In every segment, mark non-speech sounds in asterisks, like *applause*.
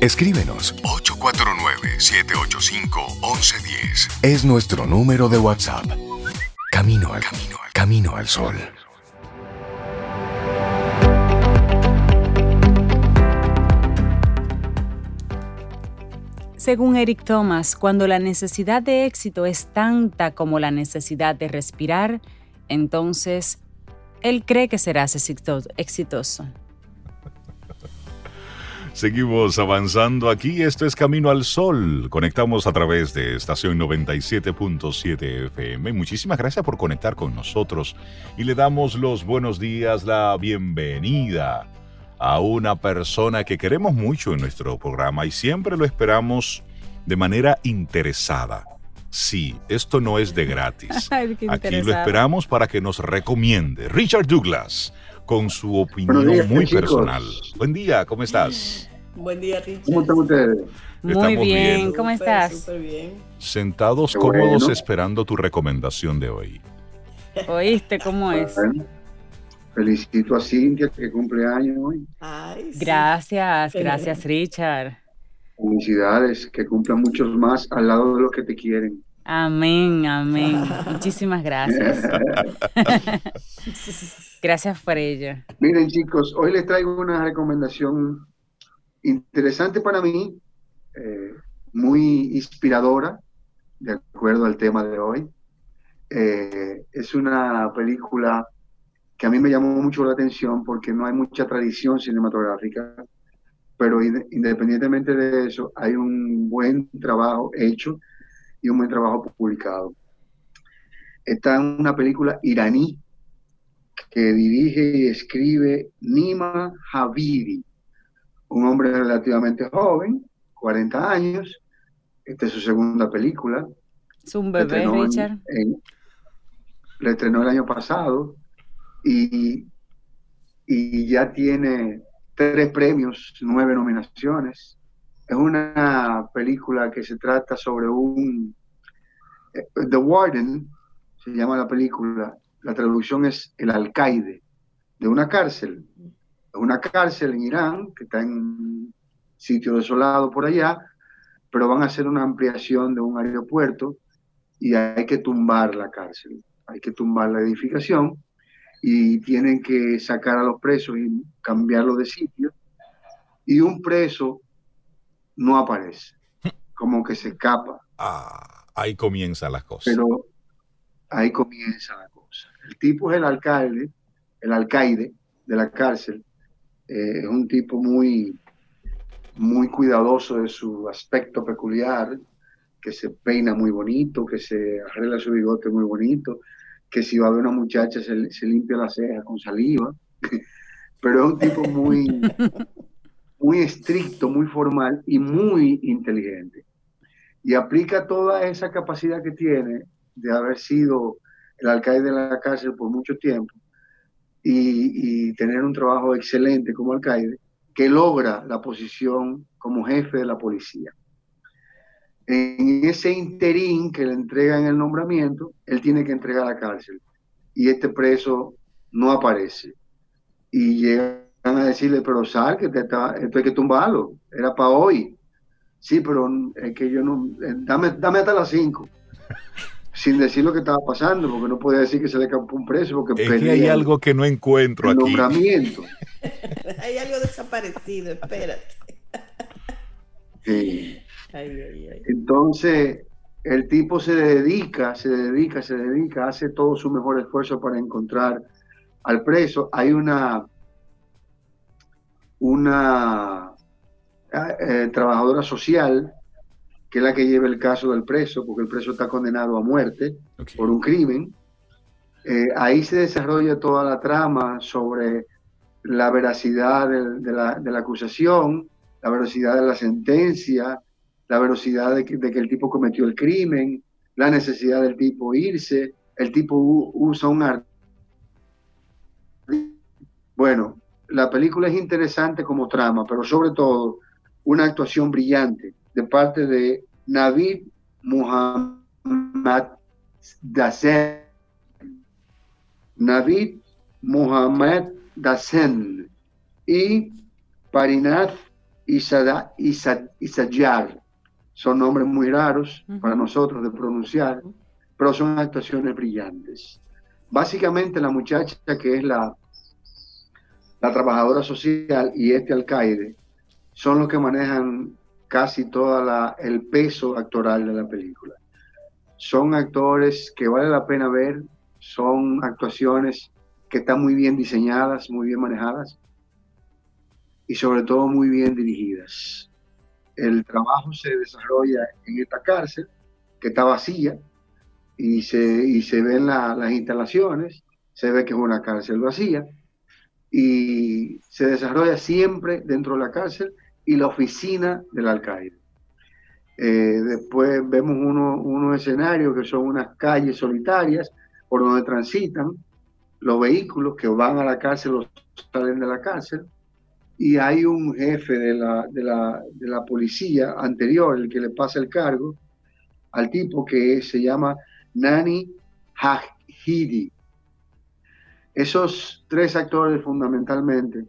Escríbenos 849-785-1110. Es nuestro número de WhatsApp. Camino al camino, al camino al sol. Según Eric Thomas, cuando la necesidad de éxito es tanta como la necesidad de respirar, entonces él cree que serás exitoso. Seguimos avanzando aquí. Esto es Camino al Sol. Conectamos a través de estación 97.7 FM. Muchísimas gracias por conectar con nosotros y le damos los buenos días, la bienvenida a una persona que queremos mucho en nuestro programa y siempre lo esperamos de manera interesada. Sí, esto no es de gratis. *laughs* Aquí lo esperamos para que nos recomiende. Richard Douglas, con su opinión muy personal. Buen día, ¿cómo estás? Buen día, Richard. ¿Cómo están ustedes? Muy bien, ¿cómo estás? Súper bien. Sentados cómodos esperando tu recomendación de hoy. ¿Oíste cómo es? felicito a Cintia que cumple años hoy. Gracias, gracias Richard. Felicidades, que cumplan muchos más al lado de los que te quieren. Amén, amén. *laughs* Muchísimas gracias. *laughs* gracias por ello. Miren chicos, hoy les traigo una recomendación interesante para mí, eh, muy inspiradora, de acuerdo al tema de hoy. Eh, es una película que a mí me llamó mucho la atención porque no hay mucha tradición cinematográfica, pero independientemente de eso, hay un buen trabajo hecho y un buen trabajo publicado. Está en una película iraní que dirige y escribe Nima Havidi un hombre relativamente joven, 40 años. Esta es su segunda película. Es un bebé, Richard. le estrenó el año pasado y, y ya tiene tres premios, nueve nominaciones. Es una película que se trata sobre un... Eh, The Warden, se llama la película, la traducción es el alcaide de una cárcel. Una cárcel en Irán, que está en sitio desolado por allá, pero van a hacer una ampliación de un aeropuerto y hay que tumbar la cárcel, hay que tumbar la edificación y tienen que sacar a los presos y cambiarlo de sitio. Y un preso no aparece, como que se escapa. Ah, ahí comienza las cosas. Pero ahí comienza la cosa. El tipo es el alcalde, el alcaide de la cárcel, eh, es un tipo muy, muy cuidadoso de su aspecto peculiar, que se peina muy bonito, que se arregla su bigote muy bonito, que si va a ver una muchacha se, se limpia la ceja con saliva, *laughs* pero es un tipo muy, *laughs* muy estricto, muy formal y muy inteligente. Y aplica toda esa capacidad que tiene de haber sido el alcalde de la cárcel por mucho tiempo y, tener un trabajo excelente como alcaide que logra la posición como jefe de la policía. En ese interín que le entregan el nombramiento, él tiene que entregar a la cárcel y este preso no aparece. Y llegan a decirle, pero sal, que te esto hay que tumbarlo, era para hoy. Sí, pero es que yo no, eh, dame, dame hasta las 5 *laughs* sin decir lo que estaba pasando, porque no podía decir que se le escapó un preso. Porque es que hay algo que no encuentro aquí. Nombramiento. *laughs* hay algo desaparecido, espérate. sí. Entonces, el tipo se dedica, se dedica, se dedica, hace todo su mejor esfuerzo para encontrar al preso. Hay una, una eh, trabajadora social que es la que lleva el caso del preso, porque el preso está condenado a muerte por un crimen. Eh, ahí se desarrolla toda la trama sobre la veracidad de, la, acusación, la veracidad de la sentencia, la veracidad de que, el tipo cometió el crimen, la necesidad del tipo irse, el tipo usa un arte. Bueno, la película es interesante como trama, pero sobre todo una actuación brillante de parte de Navid Muhammad Dasen. Navid Muhammad Dasen y Parinath Isada, Isayar. Son nombres muy raros para nosotros de pronunciar, pero son actuaciones brillantes. Básicamente la muchacha que es la, la trabajadora social y este alcaide son los que manejan casi todo el peso actoral de la película. Son actores que vale la pena ver, son actuaciones que están muy bien diseñadas, muy bien manejadas y sobre todo muy bien dirigidas. El trabajo se desarrolla en esta cárcel que está vacía y se, y se ven las instalaciones, se ve que es una cárcel vacía y se desarrolla siempre dentro de la cárcel y la oficina del alcaide. Eh, después vemos unos uno escenarios que son unas calles solitarias por donde transitan los vehículos que van a la cárcel o salen de la cárcel. Y hay un jefe de la, de la, de la policía anterior, el que le pasa el cargo, al tipo que se llama Nani Hajidi. Esos tres actores fundamentalmente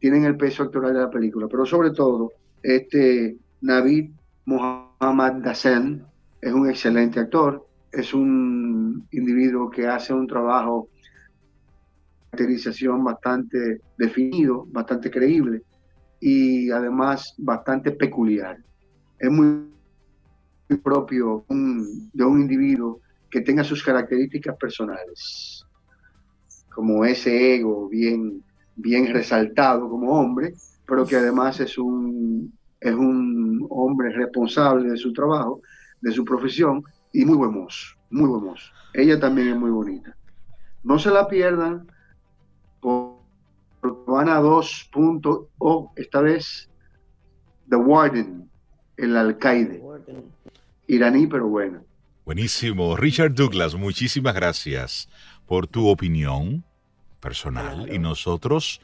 tienen el peso actoral de la película, pero sobre todo este Navid Mohammad Dassen es un excelente actor, es un individuo que hace un trabajo de caracterización bastante definido, bastante creíble y además bastante peculiar. Es muy propio de un individuo que tenga sus características personales, como ese ego bien bien resaltado como hombre, pero que además es un, es un hombre responsable de su trabajo, de su profesión y muy buen mozo, muy buen mozo. Ella también es muy bonita. No se la pierdan, van a dos puntos, o esta vez The Warden, el alcaide, iraní pero bueno. Buenísimo. Richard Douglas, muchísimas gracias por tu opinión personal y nosotros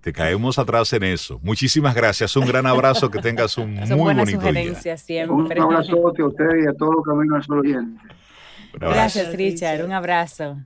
te caemos atrás en eso. Muchísimas gracias, un gran abrazo, que tengas un *laughs* muy bonito día. Siempre. Un abrazo a usted y a todo los caminos al sol Gracias, Richard, un abrazo.